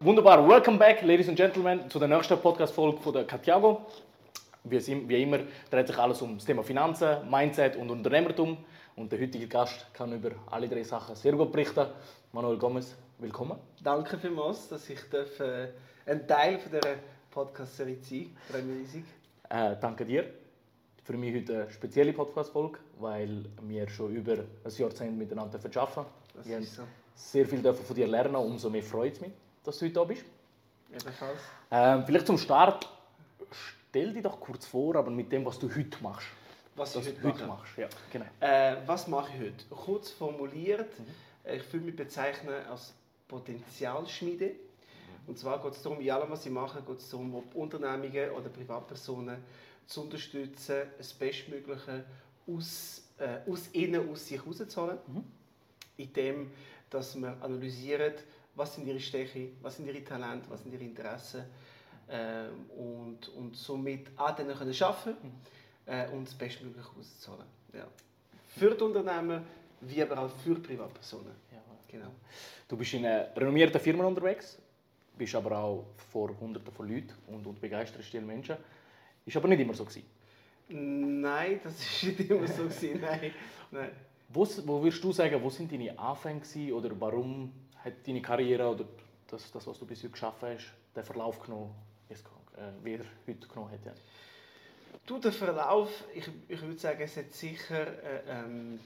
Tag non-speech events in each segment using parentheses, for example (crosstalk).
Wunderbar, welcome back, Ladies and Gentlemen, zu der nächsten Podcast-Folge von der Katiago. Wie, wie immer dreht sich alles um das Thema Finanzen, Mindset und Unternehmertum. Und der heutige Gast kann über alle drei Sachen sehr gut berichten. Manuel Gomez, willkommen. Danke vielmals, dass ich darf, äh, ein Teil von dieser Podcast-Serie sein darf. Äh, danke dir. Für mich heute eine spezielle Podcast-Folge, weil wir schon über ein Jahrzehnt miteinander arbeiten. Das Wir ist so. haben sehr viel dürfen von dir lernen, umso mehr freut es mich, dass du heute da bist. Ebenfalls. Ähm, vielleicht zum Start, stell dich doch kurz vor, aber mit dem, was du heute machst. Was ich heute heute mache. machst. Ja, genau. Äh, was mache ich heute? Kurz formuliert, äh, ich fühle mich bezeichnen als Potenzialschmiede. Und zwar geht es darum, in allem, was ich mache, geht es darum, ob Unternehmungen oder Privatpersonen zu unterstützen, das Bestmögliche aus, äh, aus ihnen, aus sich rauszuholen. Indem, dass wir analysieren, was sind ihre Stärken, was sind ihre Talente, was sind ihre Interessen ähm, und, und somit an denen können arbeiten äh, und das Bestmögliche rauszuholen. Ja. Für die Unternehmen, wie aber auch für Privatpersonen. Ja. Genau. Du bist in einer renommierten Firma unterwegs, bist aber auch vor Hunderten von Leuten und, und begeisterst viele Menschen. Ist aber nicht immer so gewesen. Nein, das war nicht immer so. Gewesen. Nein. Nein. Wo, wo würdest du sagen, wo sind deine Anfänge gewesen, oder warum hat deine Karriere oder das, das was du bis heute geschaffen hast, den Verlauf genommen, äh, wie er heute genommen hat? Ja. Du, der Verlauf, ich, ich würde sagen, es hat sicher, äh, ähm,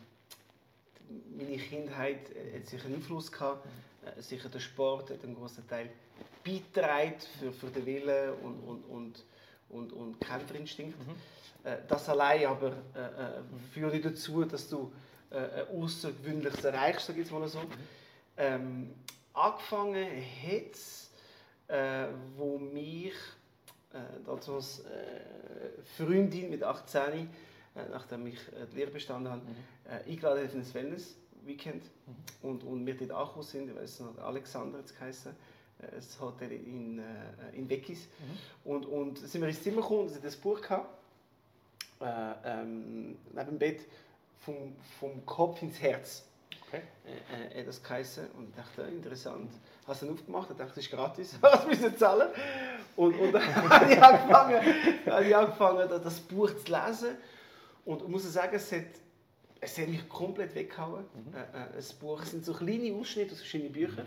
meine Kindheit äh, hat sicher einen Einfluss gehabt. Äh, sicher der Sport hat einen großen Teil beigetragen für, für den Willen und, und, und, und, und Kämpferinstinkt. Äh, das allein aber äh, äh, führt nicht dazu, dass du äh, ein Außergewöhnliches erreichst, sage ich mal so. Ähm, angefangen hat es, äh, wo mich äh, damals äh, Freundin mit 18, äh, nachdem ich äh, die Lehre bestanden habe, äh, eingeladen hat für ein Wellness-Weekend. Und, und wir dort angekommen sind, ich weiß noch, Alexander hat es geheißen, äh, das Hotel in, äh, in Weckis. Und, und sind wir ins Zimmer gekommen und sie das Buch gehabt, äh, ähm, neben dem Bett, vom, vom Kopf ins Herz Okay. äh, äh, das geheißen und ich dachte, äh, interessant. Hast du dann aufgemacht? Ich dachte, das ist gratis, (laughs) was müssen wir zahlen? Und, und dann (laughs) habe ich angefangen, habe ich angefangen, das- Buch zu lesen und ich muss sagen, es hat, es hat mich komplett weggehauen. Äh, äh, das Buch es sind so kleine Ausschnitte aus verschiedenen Büchern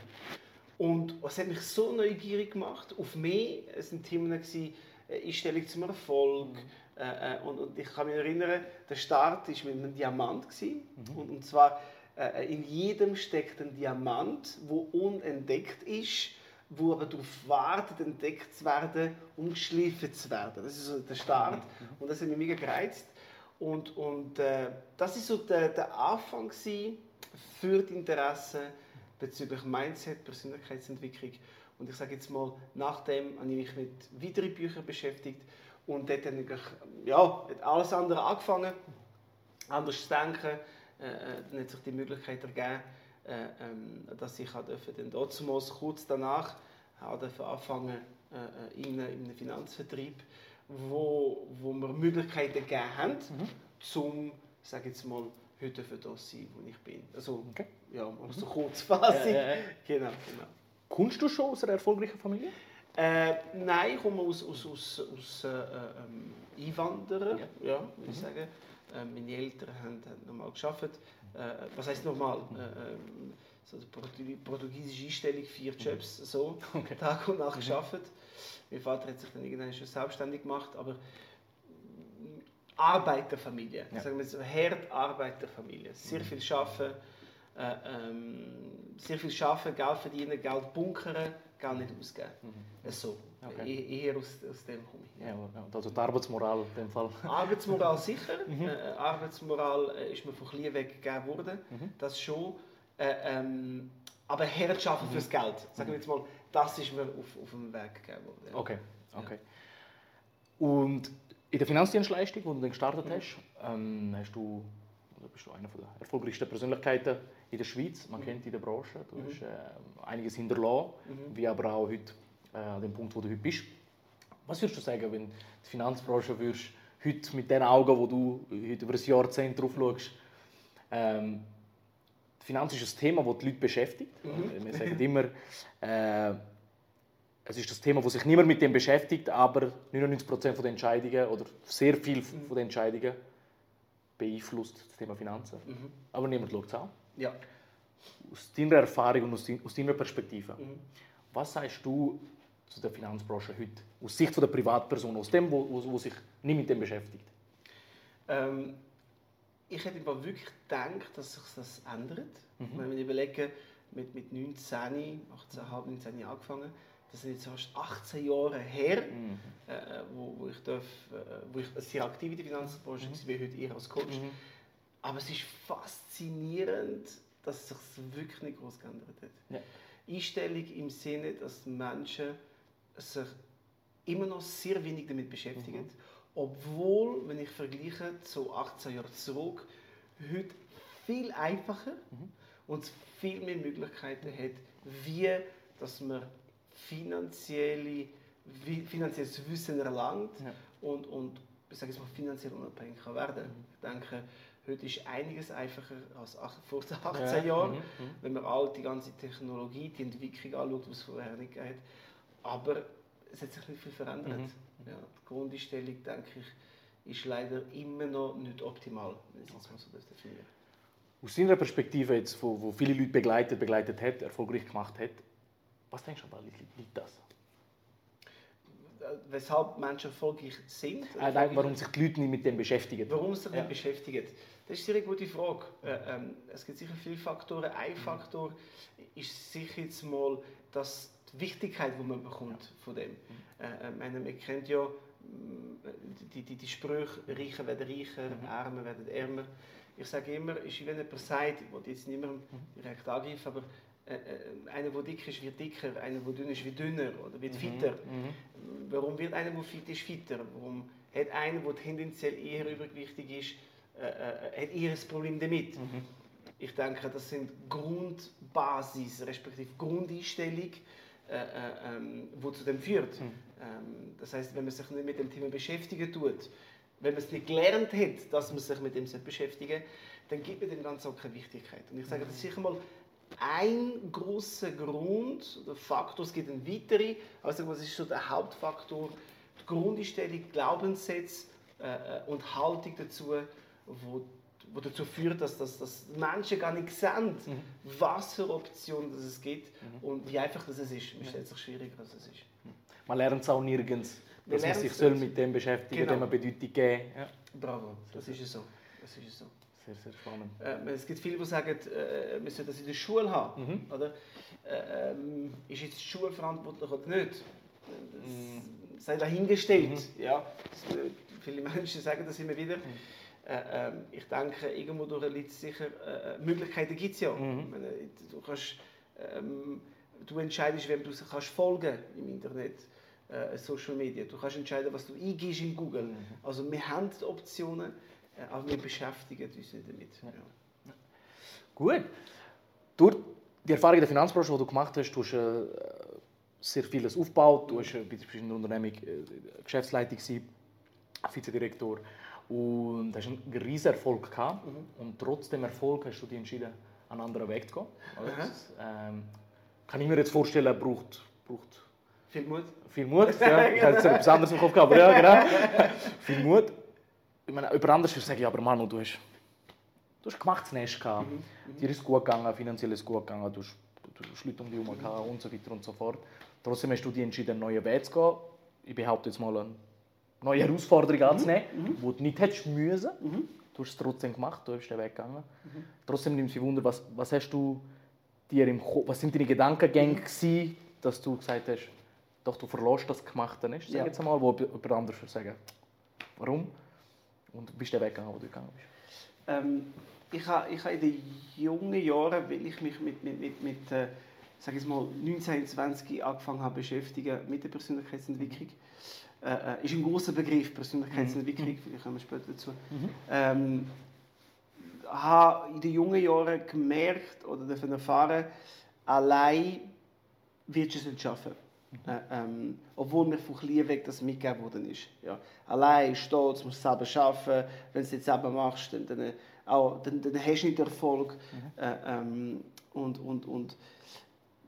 und es hat mich so neugierig gemacht auf mehr. Es sind Themen gewesen, äh, Einstellung zum Erfolg. Äh, äh, und, und ich kann mich erinnern, der Start war mit einem Diamant. Gewesen. Und, und zwar in jedem steckt ein Diamant, wo unentdeckt ist, wo aber darauf wartet, entdeckt zu werden, um geschliffen zu werden. Das ist so der Start. Und das hat mich mega gereizt. Und, und äh, das ist so der, der Anfang gewesen für die Interessen bezüglich Mindset, Persönlichkeitsentwicklung. Und ich sage jetzt mal, nachdem habe ich mich mit weiteren Büchern beschäftigt und dort dann eigentlich, ja, hat alles andere angefangen, anders zu denken. Äh, äh, dann hat sich die Möglichkeit ergeben, äh, ähm, dass ich auch dürfen, dann damals, kurz danach auch anfangen äh, äh, in, einem- in einem Finanzvertrieb, wo, wo wir Möglichkeiten gegeben haben, um, sage jetzt mal, heute für das zu sein, wo ich bin. Also, Okay. Ja, mal so kurz fassen. Ja, ja, ja. Genau, genau. Kommst du schon aus einer erfolgreichen Familie? Äh, nein, ich komme aus, aus, aus, aus äh, ähm, Einwanderer, Ja. ja. würde ich sagen. Äh, meine Eltern haben, haben normal gearbeitet. Äh, was heisst normal? Äh, ähm, so die Portu- portugiesische Einstellung, vier Jobs, so, Okay. Tag und Nacht gearbeitet. Mein Vater hat sich dann irgendwann schon selbstständig gemacht, aber Arbeiterfamilie, Ja. sagen wir so, Herd Arbeiterfamilie. Sehr viel arbeiten, äh, ähm, sehr viel arbeiten, Geld verdienen, Geld bunkern, Geld nicht ausgeben. Äh, So, Okay. E- eher aus, aus dem komme ich. Ja, also die Arbeitsmoral in dem Fall. (laughs) Arbeitsmoral sicher. Äh, Arbeitsmoral äh, ist mir von klein weg gegeben worden. Das schon. Äh, ähm, aber Herrschaft fürs Geld, sagen wir jetzt mal, das ist mir auf, auf dem Weg gegeben worden. ja. Okay, okay. Und in der Finanzdienstleistung, wo du dann gestartet Mhm. hast, ähm, hast du, bist du einer der erfolgreichsten Persönlichkeiten in der Schweiz. Mhm. Man kennt dich in der Branche. Du hast äh, einiges hinterlassen, Mhm. wie aber auch heute äh, an dem Punkt, wo du heute bist. Was würdest du sagen, wenn die Finanzbranche würdest, heute mit den Augen, wo du heute über ein Jahrzehnt drauf schaust, ähm, die Finanz ist ein Thema, das die Leute beschäftigt. Wir sagen immer, äh, es ist das Thema, das sich niemand mit dem beschäftigt, aber 99% von den Entscheidungen oder sehr viel von den Entscheidungen beeinflusst das Thema Finanzen. Aber niemand schaut es an. Ja. Aus deiner Erfahrung und aus dein- aus deiner Perspektive, was sagst du zu der Finanzbranche heute? Aus Sicht von der Privatperson, aus dem, wo, wo, wo sich nicht mit dem beschäftigt? Ähm, ich hätte Fall wirklich gedacht, dass sich das ändert. Wenn wir überlegen, mit, mit 19, 18, halb 19 angefangen, das sind jetzt fast 18 Jahre her, äh, wo, wo, ich darf, äh, wo ich sehr aktiv in der Finanzbranche war, wie heute eher als Coach. Aber es ist faszinierend, dass es sich wirklich nicht groß geändert hat. Ja. Einstellung im Sinne, dass Menschen sich immer noch sehr wenig damit beschäftigen. Obwohl, wenn ich vergleiche zu 18 Jahren zurück, heute viel einfacher und viel mehr Möglichkeiten hat, wie dass man finanzielle, finanzielles Wissen erlangt Ja. und, und ich sage jetzt mal, finanziell unabhängig kann werden. Ich denke, heute ist einiges einfacher als (laughs) vor 18 Ja, Jahren, mhm, mhm. wenn man all die ganze Technologie, die Entwicklung anschaut, die es vorher nicht hat. Aber es hat sich nicht viel verändert. Mhm. Ja, die Grundeinstellung, denke ich, ist leider immer noch nicht optimal, wenn ich es jetzt mal so definiere. Aus deiner Perspektive, jetzt, wo, wo viele Leute begleitet, begleitet hat, erfolgreich gemacht hat, was denkst du, liegt das? Äh, Weshalb Menschen erfolgreich sind? Äh, nein, warum sich die Leute nicht mit dem beschäftigen? Warum sie sich Ja. nicht beschäftigen? Das ist eine sehr gute Frage. Äh, ähm, es gibt sicher viele Faktoren. Ein Faktor ist sicher jetzt mal dass die Wichtigkeit, die man bekommt von dem. Äh, äh, meine, man kennt ja mm, die, die, die Sprüche, Reiche werden reicher, Arme werden ärmer. Ich sage immer, es ist wenn jemand sagt, ich will jetzt niemandem direkt angreifen, aber äh, äh, einer, der dick ist, wird dicker, einer, der dünn ist, wird dünner oder wird fitter. Warum wird einer, der fit ist, fitter? Warum hat einer, der tendenziell eher übergewichtig ist, äh, äh, hat eher ein Problem damit? Ich denke, das sind Grundbasis, respektive Grundeinstellung, äh, äh, ähm, wo zu dem führt. Ähm, das heißt, wenn man sich nicht mit dem Thema beschäftigen tut, wenn man es nicht gelernt hat, dass man sich mit dem sollte beschäftigen dann gibt man dem Ganzen auch keine Wichtigkeit. Und ich sage, das ist sicher mal ein großer Grund oder Faktor, es gibt einen weiteren, sage, was ist so der Hauptfaktor, die Grundeinstellung, Glaubenssätze äh, äh, und Haltung dazu, wo, wo dazu führt, dass, dass, dass Menschen gar nicht sehen, was für Optionen das es gibt und wie einfach das es ist. Man stellt sich schwieriger, als es ist. Man lernt es auch nirgends, dass man lernen sich soll mit dem beschäftigen Genau. dem eine Bedeutung geben. Ja. Bravo, das ist es so. Das ist es so. Sehr, sehr spannend. Äh, es gibt viele, die sagen, äh, wir sollten das in der Schule haben. Oder? Äh, ähm, ist jetzt die Schule verantwortlich oder nicht? Das sei dahingestellt. Ja, das, äh, viele (laughs) Menschen sagen das immer wieder. Äh, ähm, ich denke, irgendwo durch liegt sicher, äh, Möglichkeiten gibt es ja. Ich meine, du, kannst, ähm, du entscheidest, wem du kannst folgen im Internet. Äh, Social Media. Du kannst entscheiden, was du eingibst in Google. Also wir haben die Optionen, äh, aber wir beschäftigen uns nicht damit. Ja. Gut. Durch die Erfahrung in der Finanzbranche, die du gemacht hast, du hast äh, sehr vieles aufgebaut. Du hast äh, in der Unternehmung äh, Geschäftsleitung, gewesen, Vizedirektor und hast einen riesen Erfolg gehabt. Und trotz dem Erfolg hast du dich entschieden, einen anderen Weg zu gehen. Aha. Das, ähm, kann ich mir jetzt vorstellen, braucht, braucht Viel Mut. viel Mut. Ja, (laughs) ich hatte jetzt etwas anderes im Kopf gehabt, aber ja, genau. (laughs) viel Mut. Ich meine, über anderes würde ich aber Manu, du hast, du hast gemachtes Nest gehabt. Dir ist es gut gegangen, finanziell ist gut gegangen, du hast, du hast Leute um dich herum gehabt und so weiter und so fort. Trotzdem hast du dich entschieden, einen neuen Weg zu gehen. Ich behaupte jetzt mal, eine neue Herausforderung anzunehmen, die du nicht hättest müssen. Du hast es trotzdem gemacht, du bist den Weg gegangen. Trotzdem nimmt mich Wunder, was, was hast du dir im Ko- was sind deine Gedankengänge gewesen, dass du gesagt hast, doch du verlässt das Gemachte nicht, sag Ja. jetzt einmal, wo jemand anderes würde sagen, warum? Und bist den Weg gegangen, wo du gegangen bist. Ähm, ich habe ich ha in den jungen Jahren, weil ich mich mit, mit, mit, mit äh, sag ich mal, 19, 20 angefangen habe beschäftigen mit der Persönlichkeitsentwicklung, äh, äh, ist ein großer Begriff, Persönlichkeitsentwicklung, vielleicht kommen wir später dazu. Ähm, habe in den jungen Jahren gemerkt oder davon erfahren, allein wirst du es nicht schaffen. Äh, ähm, obwohl mir von klein weg das mitgegeben worden ist. Ja. Allein, stolz, musst selber arbeiten. Wenn du es jetzt selber machst, dann, dann, auch, dann, dann hast du nicht Erfolg. Mhm. Äh, ähm, und, und, und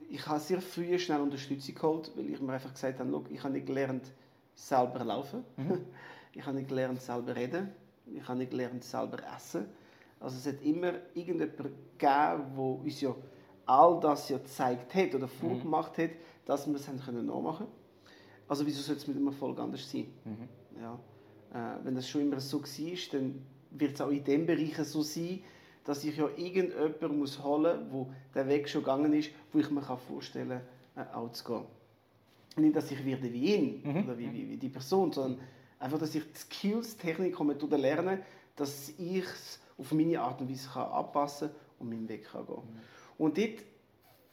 ich habe sehr früh schnell Unterstützung geholt, weil ich mir einfach gesagt habe, ich habe nicht gelernt, selber laufen. Mhm. (laughs) Ich habe nicht gelernt, selber reden. Ich habe nicht gelernt, selber essen. Also es hat immer irgendjemand gegeben, der uns ja all das ja gezeigt hat oder mhm. vorgemacht hat, dass wir es haben können nachmachen Also wieso soll es mit dem Erfolg anders sein? Mhm. Ja. Äh, wenn das schon immer so war, dann wird es auch in dem Bereich so sein, dass ich ja irgendjemanden muss holen muss, wo der Weg schon gegangen ist, wo ich mir vorstellen kann, äh, auch zu gehen. Nicht, dass ich werde wie ihn mhm. oder wie, wie, wie, die Person, sondern einfach, dass ich die Skills, Technik und Methoden lerne, dass ich es auf meine Art und Weise kann anpassen und meinen Weg kann gehen mhm. Und dort,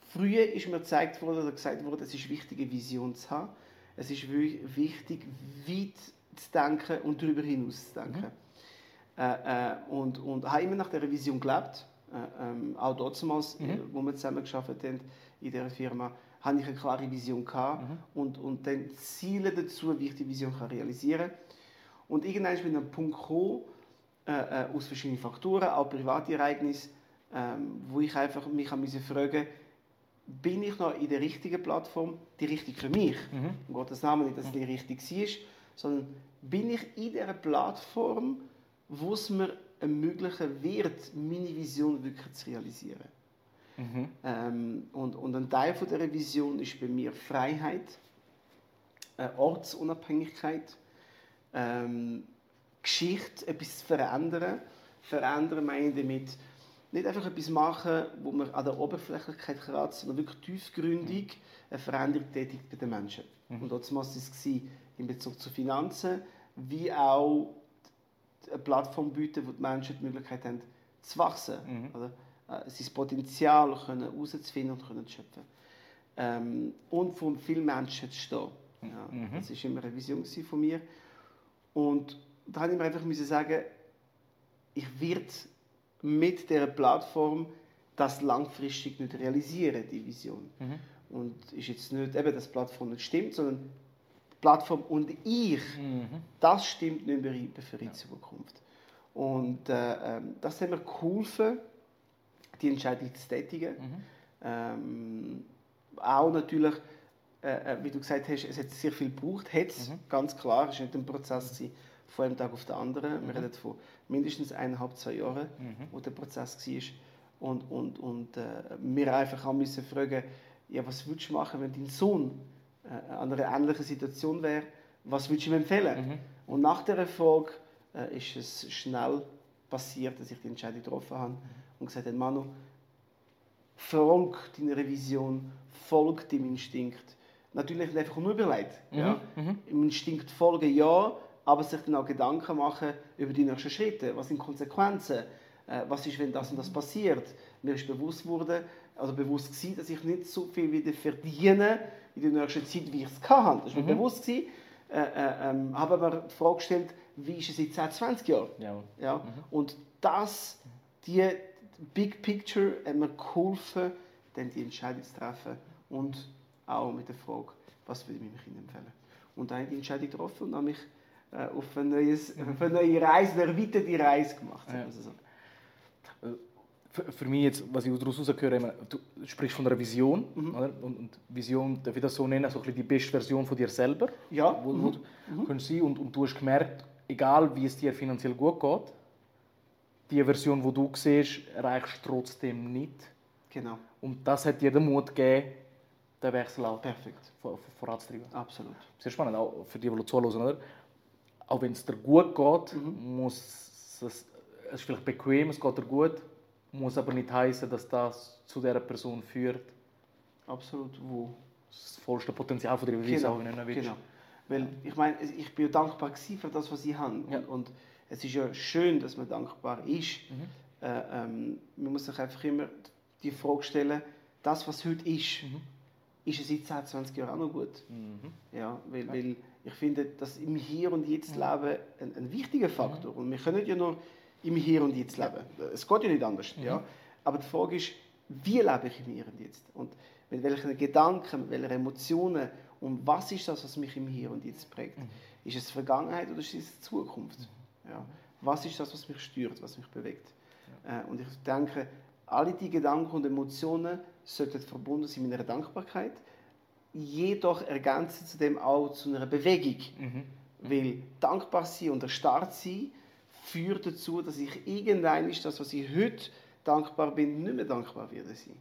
früher ist mir gezeigt worden oder gesagt worden, es ist wichtig, eine Vision zu haben. Es ist wichtig, weit zu denken und darüber hinaus zu denken. Mhm. Äh, äh, und, und habe immer nach dieser Vision gelebt. Äh, ähm, auch damals, mhm. wo wir zusammen gearbeitet haben in dieser Firma, hatte ich eine klare Vision gehabt mhm. und, und dann Ziele dazu, wie ich die Vision kann realisieren kann. Und irgendwann bin ich an einen Punkt gekommen, äh, aus verschiedenen Faktoren, auch private Ereignisse, ähm, wo ich einfach mich fragen musste, bin ich noch in der richtigen Plattform, die richtig für mich? Mhm. Um Gottes Namen nicht, dass es die richtig war, sondern bin ich in dieser Plattform, wo es mir ermöglichen wird, meine Vision wirklich zu realisieren. Mhm. Ähm, und, und ein Teil von dieser Vision ist bei mir Freiheit, äh, Ortsunabhängigkeit, ähm, Geschichte, etwas zu verändern. Verändern meine ich damit, nicht einfach etwas machen, wo man an der Oberflächlichkeit kratzt, sondern wirklich tiefgründig eine Veränderung tätigt bei den Menschen. Mhm. Und das war es in Bezug zu Finanzen, wie auch eine Plattform bieten, wo die Menschen die Möglichkeit haben, zu wachsen. Mhm. Oder? Äh, sein Potenzial herauszufinden und können zu schöpfen. Ähm, und von vielen Menschen zu stehen. Ja, mhm. Das war immer eine Vision von mir. Und da habe ich mir einfach müssen sagen, ich werde mit der Plattform das langfristig nicht realisieren, die Vision. Mhm. Und ist jetzt nicht eben, dass die Plattform nicht stimmt, sondern die Plattform und ich, mhm. das stimmt nicht mehr für die ja. Zukunft. Und äh, ähm, das hat mir geholfen, die Entscheidung zu tätigen. Mhm. Ähm, auch natürlich, äh, äh, wie du gesagt hast, es hat sehr viel gebraucht, hat es, mhm. ganz klar, es war nicht ein Prozess gewesen, von einem Tag auf den anderen. Mhm. Wir reden von mindestens eineinhalb, zwei Jahren, mhm. wo der Prozess war. Und, und, und äh, wir einfach auch müssen fragen, ja, was würdest du machen, wenn dein Sohn äh, an einer ähnlichen Situation wäre? Was würdest du ihm empfehlen? Mhm. Und nach der Frage äh, ist es schnell passiert, dass ich die Entscheidung getroffen habe mhm. und gesagt habe, Manu, folg deiner Vision, folg deinem Instinkt. Natürlich nicht einfach nur überlegt. Mhm. Ja? Mhm. Im Instinkt folgen, ja, aber sich dann auch Gedanken machen über die nächsten Schritte. Was sind Konsequenzen? Äh, was ist, wenn das und das passiert? Mir ist bewusst wurde, also bewusst gewesen, dass ich nicht so viel wieder verdiene in der nächsten Zeit, wie ich es kann. Das war mir mhm. bewusst gewesen. Äh, äh, ähm, habe aber die Frage gestellt, wie ist es in 10, 20 Jahren? Ja. ja? Mhm. Und das, die Big Picture, hat mir geholfen, dann die Entscheidung zu treffen und auch mit der Frage, was würde ich meinem Kind empfehlen. Und dann habe ich die Entscheidung getroffen und habe mich auf, ein neues, auf eine neue Reise, eine erweiterte Reise gemacht. Ja. Also so. Äh, für, für, mich jetzt, was ich daraus höre, du sprichst von einer Vision, mhm. oder? Und, und, Vision, darf ich das so nennen, so ein die beste Version von dir selber, ja. wo, wo mhm. du mhm. sein und, und du hast gemerkt, egal wie es dir finanziell gut geht, die Version, die du siehst, erreichst du trotzdem nicht. Genau. Und das hat dir den Mut gegeben, den Wechsel auch Perfekt. Vor, voranzutreiben. Absolut. Sehr spannend, auch für die, die zuhören. Oder? Auch wenn es dir gut geht, mhm. muss es, es ist vielleicht bequem, es geht dir gut, muss aber nicht heißen, dass das zu dieser Person führt. Absolut. Wo das vollste Potenzial von dir genau. auch nicht Genau. Weil ich meine, ich bin ja dankbar für das, was ich habe. Ja. Und, und, es ist ja schön, dass man dankbar ist. Mhm. Äh, ähm, man muss sich einfach immer die Frage stellen, das, was heute ist, mhm. Ist es in 10, 20 Jahren auch noch gut? Mhm. Ja, weil, ja. weil ich finde, dass im Hier und Jetzt leben ein, ein wichtiger Faktor. Mhm. Und wir können ja nur im Hier und Jetzt leben. Es geht ja nicht anders. Ja? Mhm. Aber die Frage ist, wie lebe ich im Hier und Jetzt? Und mit welchen Gedanken, mit welchen Emotionen Und was ist das, was mich im Hier und Jetzt prägt? Mhm. Ist es Vergangenheit oder ist es Zukunft? Ja. Was ist das, was mich stört, was mich bewegt? Äh, und ich denke, alle die Gedanken und Emotionen sollten verbunden sein mit einer Dankbarkeit, jedoch ergänzen zu dem auch zu einer Bewegung. Mhm. Weil dankbar sein und erstarrt sein führt dazu, dass ich irgendein ist das, was ich heute dankbar bin, nicht mehr dankbar werde sein.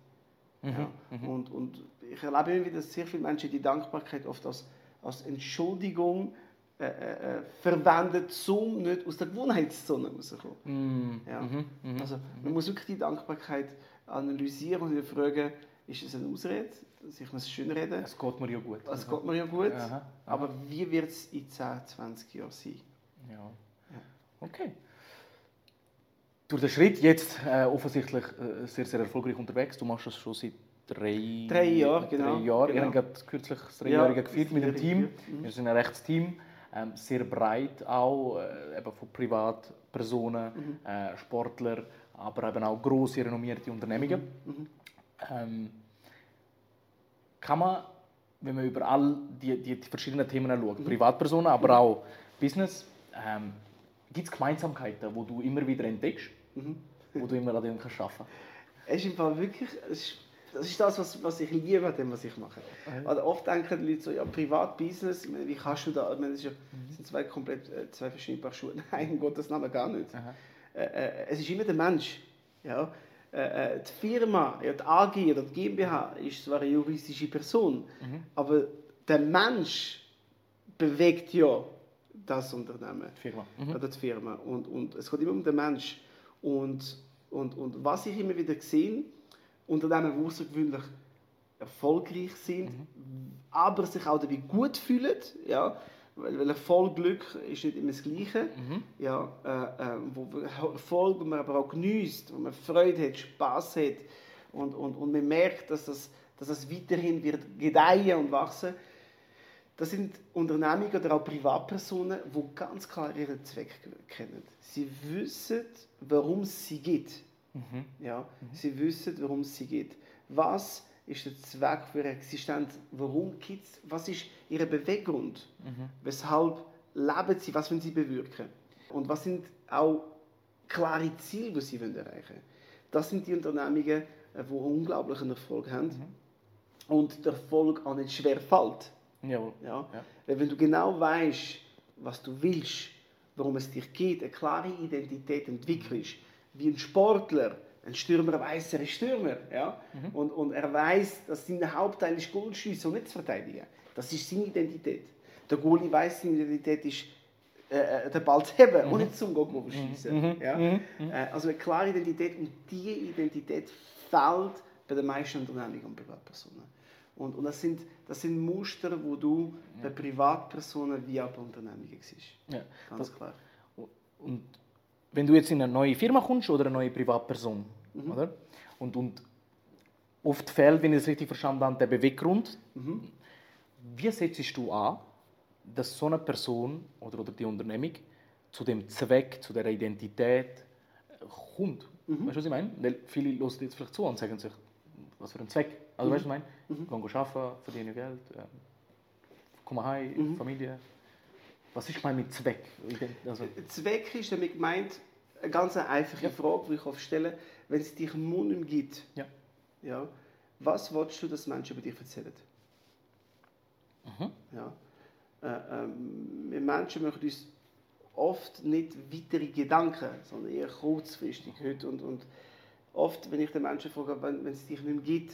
Ja. Und, und ich erlebe immer wieder, dass sehr viele Menschen die Dankbarkeit oft als, als Entschuldigung äh, äh, verwenden, um nicht aus der Gewohnheitszone rauszukommen. Mhm. Ja. Mhm. Mhm. Also man muss wirklich die Dankbarkeit analysieren und sich fragen, ist es eine Ausrede, dass ich mir es schön reden? Es geht mir ja gut. Es geht mir ja gut, Aha, aha. aber wie wird es in 10, 20 Jahren sein? Ja. Okay. Durch den Schritt jetzt äh, offensichtlich äh, sehr, sehr erfolgreich unterwegs. Du machst das schon seit drei, Drei Jahren, genau, Drei Jahre. genau. Habt gerade kürzlich das Dreijährige Ja, gefeiert mit dem Team. Mhm. Wir sind ein rechtes Team. Ähm, sehr breit auch, äh, eben von Privatpersonen, Mhm. äh, Sportler, aber eben auch grosse, renommierte Unternehmungen. Mhm. Ähm, kann man, wenn man über all die, die, die verschiedenen Themen Mhm. schaut, Privatpersonen, aber auch Business, ähm, gibt es Gemeinsamkeiten, wo du immer wieder entdeckst, Mhm. wo du immer an denen kannst arbeiten (laughs) Es ist im Fall wirklich, ist, das ist das, was, was ich liebe an dem, was ich mache. Also oft denken die Leute so, ja, Privat, Business, ich meine, wie kannst du da, ich meine, das, ja, das sind zwei komplett, äh, zwei verschiedene Paar Schuhe. (laughs) Nein, um Gottes Namen gar nicht. Aha. Äh, äh, es ist immer der Mensch. Ja? Äh, äh, die Firma, ja, die AG oder die GmbH ist zwar eine juristische Person, aber der Mensch bewegt ja das Unternehmen Die Firma. Mhm. oder die Firma. Und, und es geht immer um den Mensch. Und, und, und was ich immer wieder sehe, Unternehmen, die außergewöhnlich erfolgreich sind, aber sich auch dabei gut fühlen, ja, weil, weil Erfolg, Glück ist nicht immer das Gleiche, ja, äh, äh, wo Erfolg, wo man aber auch genießt, wo man Freude hat, Spaß hat und, und, und man merkt, dass das, dass das weiterhin wird gedeihen und wachsen das sind Unternehmungen oder auch Privatpersonen, die ganz klar ihren Zweck kennen. Sie wissen, warum es sie gibt. Ja, Sie wissen, warum es sie gibt. Was ist der Zweck für ihre Existenz? Warum gibt es, was ist ihr Beweggrund? Weshalb leben sie? Was wollen sie bewirken? Und was sind auch klare Ziele, die sie erreichen wollen? Das sind die Unternehmungen, äh, die unglaublichen Erfolg haben und der Erfolg auch nicht schwer fällt. Jawohl. Ja? Ja. Wenn du genau weißt, was du willst, worum es dir geht, eine klare Identität entwickelst, wie ein Sportler, ein Stürmer weiß, er ist Stürmer. Ja? Und, und er weiß, dass sein Hauptteil ist Goalschießen und nicht zu verteidigen. Das ist seine Identität. Der Goalie weiß, seine Identität ist, äh, äh, den Ball zu heben und nicht zum Goal schießen. Ja? Äh, also eine klare Identität und diese Identität fehlt bei den meisten Unternehmungen und Privatpersonen. Und, und das, sind, das sind Muster, wo du bei Privatpersonen wie auch bei Unternehmungen siehst. Ja. Ganz klar. Und wenn du jetzt in eine neue Firma kommst oder eine neue Privatperson, oder? Und, und oft fehlt, wenn ich es richtig verstanden habe, der Beweggrund. Wie setzt du an, dass so eine Person oder, oder die Unternehmung zu dem Zweck, zu der Identität äh, kommt? Weißt du, was ich meine? Weil viele hören jetzt vielleicht zu und sagen sich, was für ein Zweck. Also, weißt du, was ich meine? Mhm. Gehen arbeiten, verdienen Geld, ähm, kommen heim, Familie. Was ist mein mit Zweck? Also, Zweck ist damit gemeint, eine ganz einfache Frage, die ich oft stelle, wenn es dich Mund nicht gibt, ja. ja, was willst du, dass Menschen über dich erzählen? Ja. Äh, ähm, wir Menschen machen uns oft nicht weitere Gedanken, sondern eher kurzfristig heute. Und, und oft, wenn ich den Menschen frage, wenn, wenn es dich nicht mehr gibt,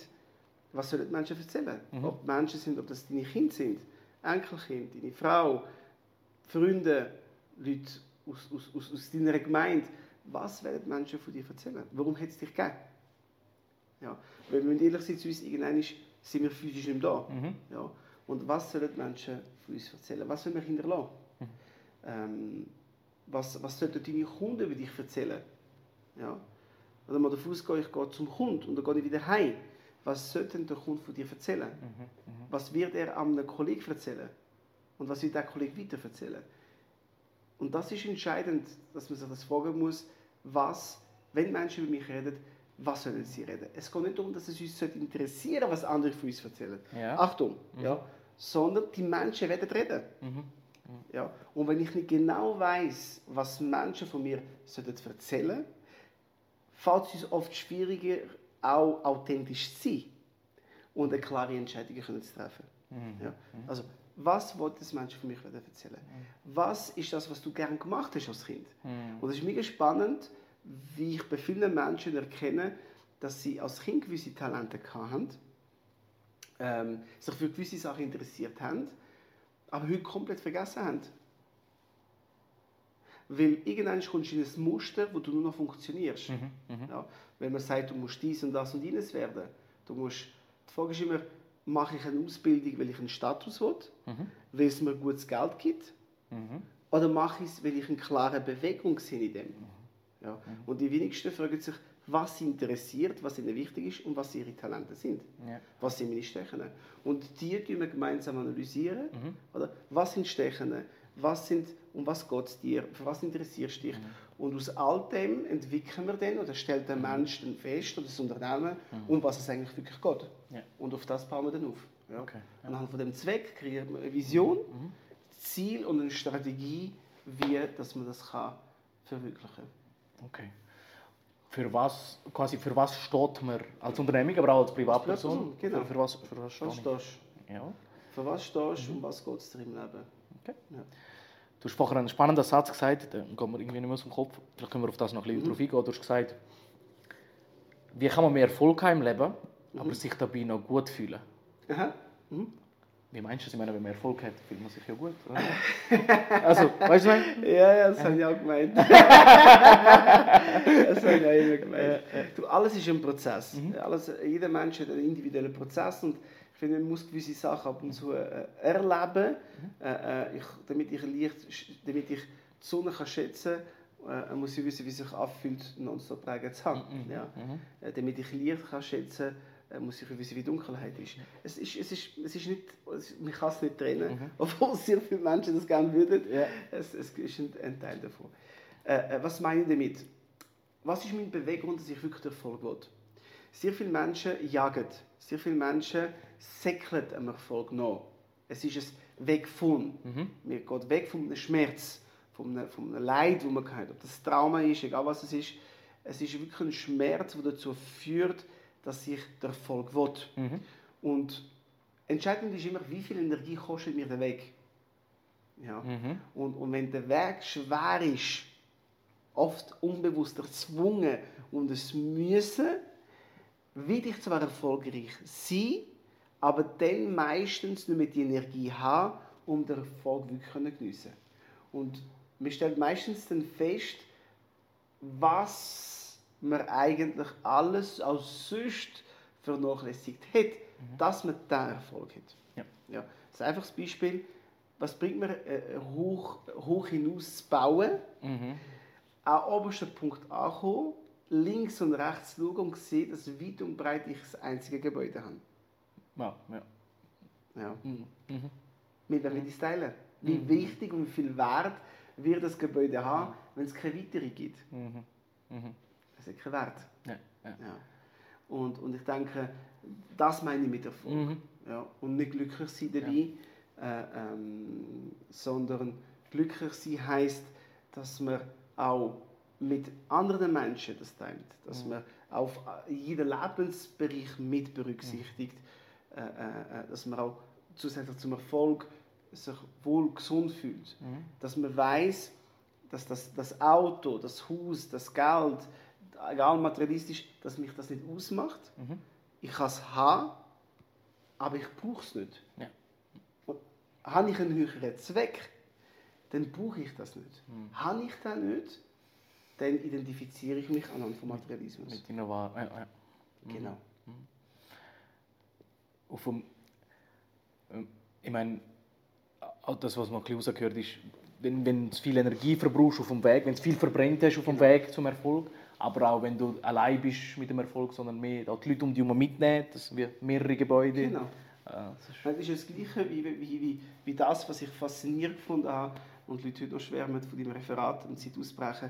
was sollen die Menschen erzählen? Ob Menschen sind, ob das deine Kinder sind, Enkelkind, deine Frau, Freunde, Leute aus, aus, aus, aus deiner Gemeinde. Was werden die Menschen von dir erzählen? Warum hat es dich gegeben? Ja. Weil wir ehrlich sind zu uns, irgendwann sind wir physisch nicht mehr da. Ja. Und was sollen die Menschen von uns erzählen? Was sollen wir hinterlassen? Ähm, was, was sollten deine Kunden über dich erzählen? Ja. Oder mal davon ausgehen, ich gehe zum Kunden und dann gehe ich wieder heim. Was sollte der Kunde von dir erzählen? Was wird er einem Kollegen erzählen? Und was wird der Kollege weiter erzählen? Und das ist entscheidend, dass man sich das fragen muss, was, wenn Menschen über mich reden, was sollen sie reden? Es geht nicht darum, dass es uns interessieren sollte, was andere von uns erzählen. Ja. Achtung, ja, sondern die Menschen werden reden. Ja. Und wenn ich nicht genau weiß, was Menschen von mir sollten erzählen fällt es uns oft schwieriger, auch authentisch zu sein und eine klare Entscheidung zu treffen. Ja. Also, was wollen das Menschen von mir erzählen? Was ist das, was du gerne gemacht hast als Kind? Und es ist mega spannend, wie ich bei vielen Menschen erkenne, dass sie als Kind gewisse Talente hatten, ähm, sich für gewisse Sachen interessiert haben, aber heute komplett vergessen haben. Weil irgendwann kommst du in ein Muster, wo du nur noch funktionierst. Ja, wenn man sagt, du musst dies und das und jenes werden. Du musst, die Frage ist immer, mache ich eine Ausbildung, weil ich einen Status will, weil es mir gutes Geld gibt, oder mache ich es, weil ich eine klare Bewegung sehe in dem. Ja. Und die wenigsten fragen sich, was sie interessiert, was ihnen wichtig ist und was ihre Talente sind. Ja. Was sind meine Stärken. Und die tun wir gemeinsam analysieren. Oder? Was sind Stärken? Was sind, um was geht es dir? Für was interessierst du dich? Und aus all dem entwickeln wir dann, oder stellt der Mensch dann fest, oder das Unternehmen, um was es eigentlich wirklich geht. Ja. Und auf das bauen wir dann auf. Ja. Okay, ja. Anhand von dem Zweck kreieren wir eine Vision, Ziel und eine Strategie, wie dass man das kann verwirklichen kann. Okay. Für was, quasi für was steht man als Unternehmung, aber auch als Privatperson? Privatperson, genau. Für, für was, für was steht Was man? stehst Ja. du? Für was stehst du und was geht es dir im Leben? Okay. Ja. Du hast vorher einen spannenden Satz gesagt, den gehen wir irgendwie nicht mehr aus dem Kopf. Vielleicht können wir auf das noch ein bisschen drauf eingehen. Du hast gesagt, wie kann man mehr Erfolg haben im Leben, aber sich dabei noch gut fühlen? Aha. Wie meinst du das? Ich meine, wenn man Erfolg hat, fühlt man sich ja gut. Oder? (laughs) also, weißt du, was ich meine? Ja, ja, das habe ich auch gemeint. (laughs) das habe ich auch immer gemeint. Du, alles ist ein Prozess. Alles, jeder Mensch hat einen individuellen Prozess und finde, man muss gewisse Sachen ab und zu äh, erleben, äh, äh, ich, damit ich Licht, damit ich die Sonne kann schätzen kann, äh, muss ich wissen, wie es sich anfühlt, nonstop Regen zu haben. Ja? Äh, damit ich Licht kann schätzen kann, äh, muss ich wissen, wie Dunkelheit ist. Es ist, es ist, es ist nicht, es, man kann es nicht trennen, obwohl sehr viele Menschen das gerne würden. Ja. Es, es ist ein, ein Teil davon. Äh, äh, was meine ich damit? Was ist mein Beweggrund, dass ich wirklich Erfolg will? Sehr viele Menschen jagen. Sehr viele Menschen säckeln am Erfolg nach. Es ist ein Weg von. Man geht weg von einem Schmerz, von einem, von einem Leid, das man hat. Ob das Trauma ist, egal was es ist. Es ist wirklich ein Schmerz, der dazu führt, dass ich den Erfolg will. Und entscheidend ist immer, wie viel Energie kostet mir der Weg. Ja. Und, und wenn der Weg schwer ist, oft unbewusst erzwungen und es müssen, will ich zwar erfolgreich sein, aber dann meistens nicht mehr die Energie haben, um den Erfolg wirklich zu geniessen. Und man stellt meistens dann fest, was man eigentlich alles aus sonst vernachlässigt hat, dass man diesen Erfolg hat. Ja. Ja. Das ist ein einfaches Beispiel. Was bringt mir äh, hoch, hoch hinaus zu bauen, am obersten Punkt ankommen, links und rechts schauen und sehen, dass weit und breit ich das einzige Gebäude habe. Ja, ja. Ja. Mit wem will ich es teilen? Wie wichtig und wie viel Wert wird das Gebäude haben, wenn es keine weitere gibt? Es hat keinen Wert. Ja, ja. Ja. Und, und ich denke, das meine ich mit Erfolg. Ja. Und nicht glücklich sein dabei, äh, ähm, sondern glücklich sein heisst, dass man auch mit anderen Menschen das teilt, dass man auf jeden Lebensbereich mit berücksichtigt, äh, äh, äh, dass man auch zusätzlich zum Erfolg sich wohl gesund fühlt, dass man weiß, dass das, das Auto, das Haus, das Geld, egal materialistisch, dass mich das nicht ausmacht. Ich kann es haben, aber ich brauche es nicht. Ja. Habe ich einen höheren Zweck, dann brauche ich das nicht. Habe ich das nicht, dann identifiziere ich mich anhand vom Materialismus. Mit deiner Wahl. Ja, ja. Genau. Auf dem, ähm, ich meine, auch das, was man ein bisschen rausgehört, ist, wenn, wenn du viel Energie verbrauchst auf dem Weg, wenn du viel verbrennt hast auf dem Genau. Weg zum Erfolg, aber auch wenn du allein bist mit dem Erfolg, sondern mehr auch die Leute um dich herum mitnehmen, das wie mehrere Gebäude. Genau. Äh, das ist, Das ist das Gleiche wie, wie, wie, wie das, was ich faszinierend habe und die Leute heute noch schwärmen von deinem Referat und Zeit ausbrechen.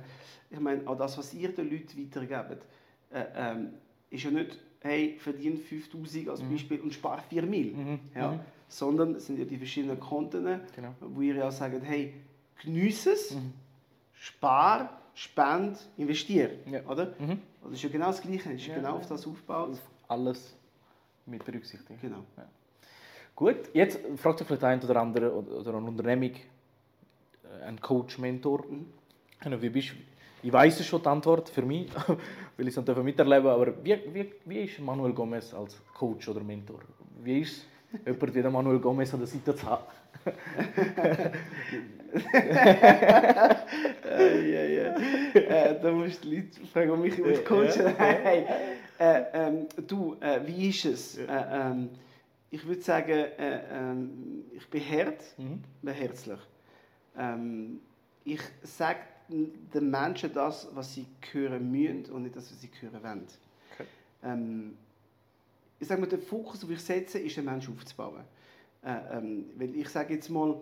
Ich meine, auch das, was ihr den Leuten weitergebt, äh, ähm, ist ja nicht, hey, verdien 5000 als Beispiel und spar 4 Mil. Ja? sondern es sind ja die verschiedenen Konten, Genau. wo ihr ja sagt, hey, genieße es, spar, spend, investiere. Ja. Oder? Mhm. Das ist ja genau das Gleiche, es ist Ja, genau auf das aufgebaut. Alles mit berücksichtigen. Genau. Gut, jetzt fragt sich vielleicht ein oder andere oder eine Unternehmung, ein Coach, Mentor. Ja, Wie bist, ich weiß es schon die Antwort für mich, (laughs) weil ich es dann miterleben aber wie, wie, wie ist Manuel Gomez als Coach oder Mentor? Wie ist es, jemand wie der Manuel Gomez an der Seite zu haben? äh, ja, ja. Äh, da musst du die Leute fragen, ob mich immer coachen. Nein. Äh, ähm, du, äh, wie ist es? Äh, ähm, ich würde sagen, äh, ähm, ich bin hart, Mhm. bin herzlich. Ähm, ich sage den Menschen das, was sie hören müssen und nicht das, was sie hören wollen. Okay. Ähm, ich sage mal, der Fokus, den ich setze, ist, den Menschen aufzubauen. Äh, ähm, weil ich sage jetzt mal,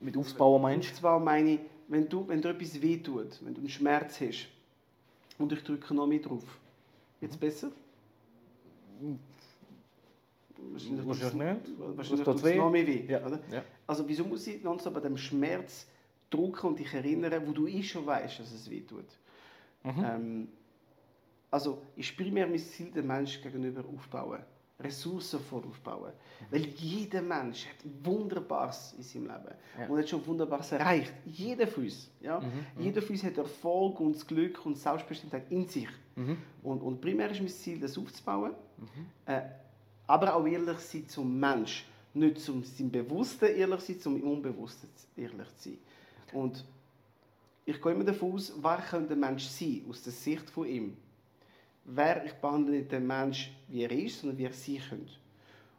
Mit Aufbauen meinst Aufzubauen meine ich, wenn, du, wenn dir etwas wehtut, wenn du einen Schmerz hast und ich drücke noch mehr drauf. Jetzt besser? Wahrscheinlich nicht. Tut es noch mehr weh. Ja. Oder? Ja. Also wieso muss ich nonstop an dem Schmerz drücken und dich erinnern, wo du eh schon weißt, dass es weh tut? Mhm. Ähm, also ist primär mein Ziel, den Menschen gegenüber aufbauen. Ressourcen aufbauen. Weil jeder Mensch hat Wunderbares in seinem Leben. Ja. Und hat schon Wunderbares erreicht. Jeder von uns. Ja? Jeder von uns hat Erfolg und das Glück und Selbstbestimmtheit in sich. Mhm. Und, und primär ist mein Ziel, das aufzubauen. Äh, aber auch ehrlich sein zum Mensch. Nicht zum seinem Bewussten ehrlich sein, zum Unbewussten ehrlich sein. Und ich gehe immer davon aus, wer könnte der Mensch sein, aus der Sicht von ihm. Wer, ich behandle nicht den Mensch, wie er ist, sondern wie er sein könnte.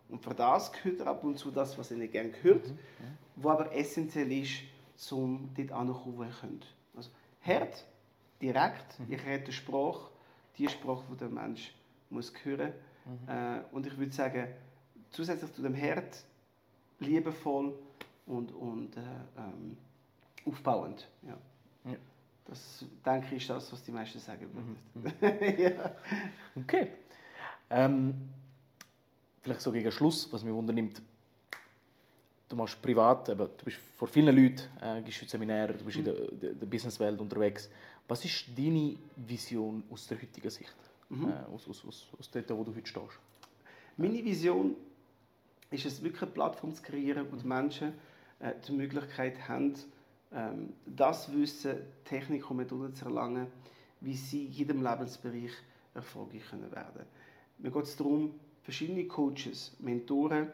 Und für das gehört er ab und zu das, was er nicht gerne hört, wo aber essentiell ist, um dort anzukommen, wo er könnte. Also hart, direkt, ich rede Sprache, die Sprache, die der Mensch muss hören äh, Und ich würde sagen, zusätzlich zu dem Herd, liebevoll und, und äh, ähm, aufbauend. Ja. Ja. Das, denke ich, ist das, was die meisten sagen würden. (laughs) ja. Okay. Ähm, vielleicht so gegen Schluss, was mich wundernimmt. Du machst privat, eben, du bist vor vielen Leuten, äh, gibst du Seminare, du bist in der, der, der Businesswelt unterwegs. Was ist deine Vision aus der heutigen Sicht? Äh, aus, aus, aus, aus dort, wo du heute stehst? Meine Vision ist es, wirklich eine Plattform zu kreieren, wo die Menschen äh, die Möglichkeit haben, ähm, das Wissen, Technik und Methoden zu erlangen, wie sie in jedem Lebensbereich erfolgreich können werden. Mir geht es darum, verschiedene Coaches, Mentoren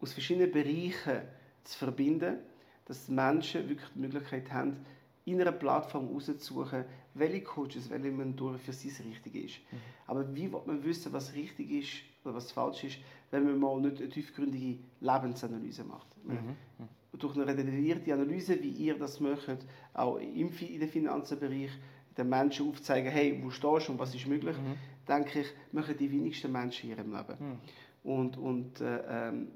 aus verschiedenen Bereichen zu verbinden, dass die Menschen wirklich die Möglichkeit haben, in einer Plattform herauszusuchen, welche Coaches, welche Mentoren für sie das Richtige ist. Aber wie will man wissen, was richtig ist oder was falsch ist, wenn man mal nicht eine tiefgründige Lebensanalyse macht? Durch eine redevierte Analyse, wie ihr das möchtet, auch im, in den Finanzenbereich, den Menschen aufzeigen, hey, wo stehst du und was ist möglich, denke ich, machen die wenigsten Menschen in ihrem Leben. Und, und äh, ähm,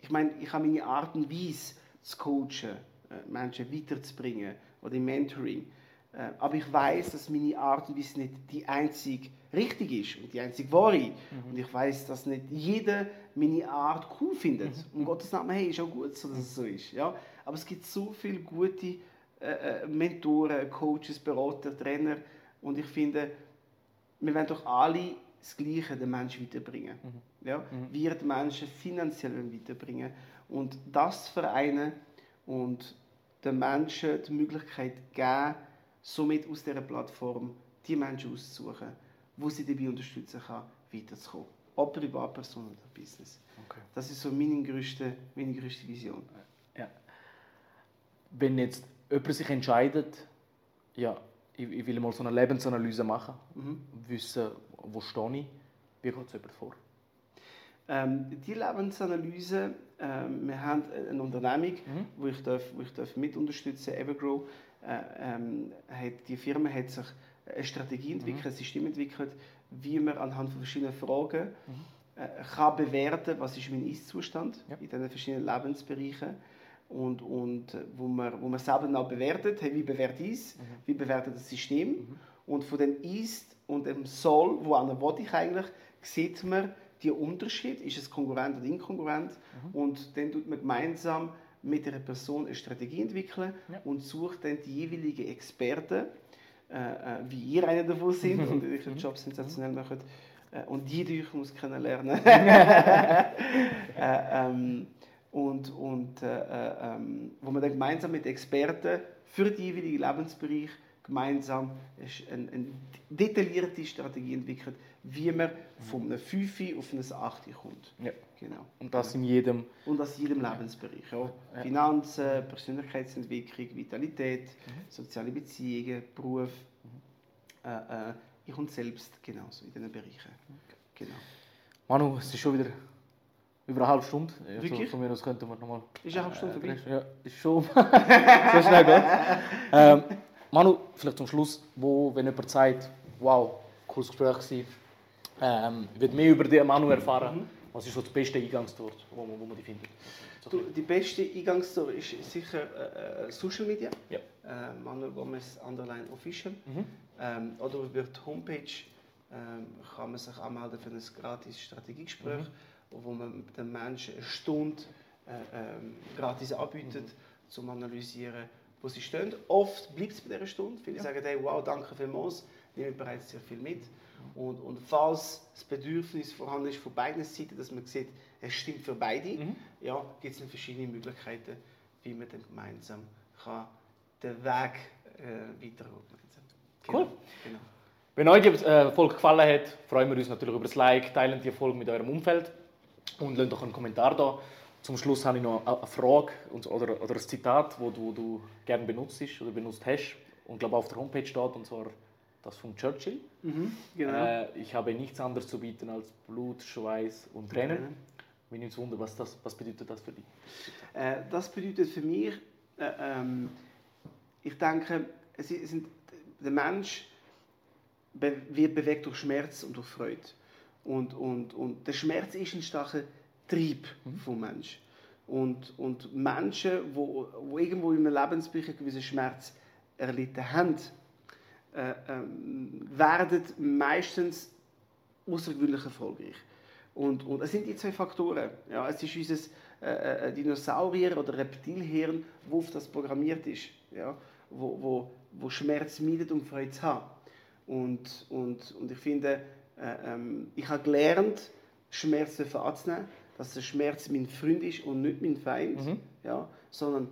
ich meine, ich habe meine Art und Weise zu coachen, äh, Menschen weiterzubringen oder im Mentoring. Äh, aber ich weiß, dass meine Art und Weise nicht die einzig richtig ist und die einzig wahre. Und ich weiß, dass nicht jeder meine Art cool findet. Und Gottes Namen, hey, ist auch gut, so, dass es so ist. Ja? Aber es gibt so viele gute äh, äh, Mentoren, Coaches, Berater, Trainer. Und ich finde, wir wollen doch alle das Gleiche den Menschen weiterbringen. Ja? Wir die Menschen finanziell weiterbringen. Und das vereinen und den Menschen die Möglichkeit geben, somit aus dieser Plattform die Menschen auszusuchen, wo sie dabei unterstützen kann, weiterzukommen. Ob Privatperson oder Business. Okay. Das ist so meine größte, meine größte Vision. Ja. Wenn jetzt jemand sich entscheidet, ja, ich, ich will mal so eine Lebensanalyse machen, wissen, wo stehe ich, wie geht es jemand vor? Ähm, die Lebensanalyse, ähm, wir haben eine Unternehmung, wo ich, darf, wo ich darf mit unterstützen Evergrow. Äh, ähm, hat, die Firma hat sich eine Strategie entwickelt, ein System entwickelt, wie man anhand von verschiedenen Fragen äh, kann bewerten, was ist mein Ist-Zustand Ja. in diesen verschiedenen Lebensbereichen und, und äh, wo, man, wo man selber auch bewertet, hey, wie bewerte ich es, wie bewertet das System? Und von dem Ist und dem Soll, wo an will ich eigentlich, sieht man, die Unterschied, ist es konkurrent oder inkongruent? Und dann tut man gemeinsam mit einer Person eine Strategie entwickeln Ja. und sucht dann die jeweiligen Experten, äh, äh, wie ihr einer davon sind (laughs) und euren Job sensationell macht, äh, und die durch muss kennenlernen. (laughs) äh, ähm, und und äh, äh, ähm, wo man dann gemeinsam mit Experten für die jeweiligen Lebensbereich gemeinsam eine, eine detaillierte Strategie entwickelt, wie man von einem 5 auf ein 8 kommt. Ja. Genau. Und das in jedem. Und aus jedem Lebensbereich. Ja. Ja. Finanzen, Persönlichkeitsentwicklung, Vitalität, soziale Beziehungen, Beruf. Äh, äh, ich und selbst genauso in diesen Bereichen. Genau. Manu, es ist schon wieder über eine halbe Stunde. Also Wirklich? Von mir aus könnten wir nochmal. Ist eine halbe Stunde vorbei? Ja, ist schon. (laughs) so schnell geht. Ähm, Manu, vielleicht zum Schluss, wo, wenn jemand sagt, wow, cooles Gespräch gewesen, ähm, ich will mehr über den Manu erfahren. Mhm. Was ist so das beste Eingangstor, wo man, wo man die findet? So Du, die beste Eingangsstory ist sicher äh, äh, Social Media. Ja. Äh, Manuel Gomez Underline Official. Mhm. Ähm, oder über die Homepage ähm, kann man sich anmelden für ein gratis Strategiegespräch, wo man den Menschen eine Stunde äh, ähm, gratis anbietet, zum analysieren, wo sie stehen. Oft bleibt es bei dieser Stunde. Viele sagen, hey, wow, danke vielmals, nehme bereits sehr viel mit. Und, und falls das Bedürfnis vorhanden ist von beiden Seiten, dass man sieht, es stimmt für beide, Mhm. ja, gibt es verschiedene Möglichkeiten, wie man dann gemeinsam kann den Weg äh, weitergehen kann. Cool. Genau. Wenn euch die äh, Folge gefallen hat, freuen wir uns natürlich über das Like, teilen die Folge mit eurem Umfeld und lasst doch einen Kommentar da. Zum Schluss habe ich noch eine Frage oder, oder ein Zitat, das du, du gerne benutzt hast oder benutzt hast und glaube auf der Homepage steht, und zwar das von Churchill. Mhm, genau. Äh, ich habe nichts anderes zu bieten als Blut, Schweiß und Tränen. Tränen. Mir nimmt Wunder, was, das, was bedeutet das für dich? Äh, das bedeutet für mich, äh, ähm, ich denke, es sind, der Mensch wird bewegt durch Schmerz und durch Freude. Und, und, und der Schmerz ist ein starker Trieb vom Mensch. Und, und Menschen, wo, wo irgendwo in ihrem Lebensbereich einen gewissen Schmerz erlitten haben, äh, ähm, werden meistens außergewöhnlich erfolgreich. Und, und es sind die zwei Faktoren. Ja, es ist unser äh, äh, Dinosaurier- oder Reptilhirn, wo auf das programmiert ist. Ja, wo, wo, wo Schmerz meidet, um Freude zu haben. Und, und, und ich finde, äh, ähm, ich habe gelernt, Schmerz anzunehmen, dass der Schmerz mein Freund ist und nicht mein Feind, Mhm. ja, sondern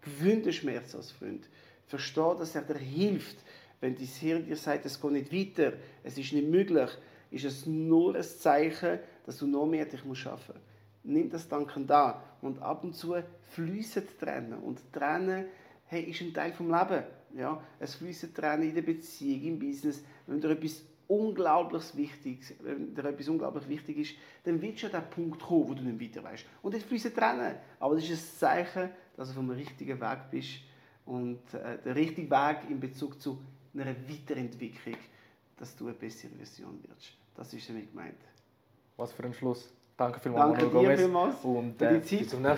gewöhnt den Schmerz als Freund. Verstehe, dass er dir hilft. Wenn dein Hirn dir sagt, es geht nicht weiter, es ist nicht möglich, ist es nur ein Zeichen, dass du noch mehr dich musst schaffen musst. Nimm das Danken da und ab und zu fließen Tränen. Und Tränen hey, ist ein Teil vom Leben. Ja? Es fließen Tränen in der Beziehung, im Business. Wenn dir etwas unglaublich wichtig, wenn dir etwas unglaublich wichtig ist, dann wird schon der Punkt kommen, wo du nicht weiter weißt. Und jetzt fließen Tränen. Aber das ist ein Zeichen, dass du auf dem richtigen Weg bist und äh, der richtige Weg in Bezug zu einer Weiterentwicklung, dass du eine bessere Version wirst. Das ist damit gemeint. Was für ein Schluss. Danke vielmals, Danke Manuel dir Gomez. vielmals Und äh, bis zum nächsten Mal.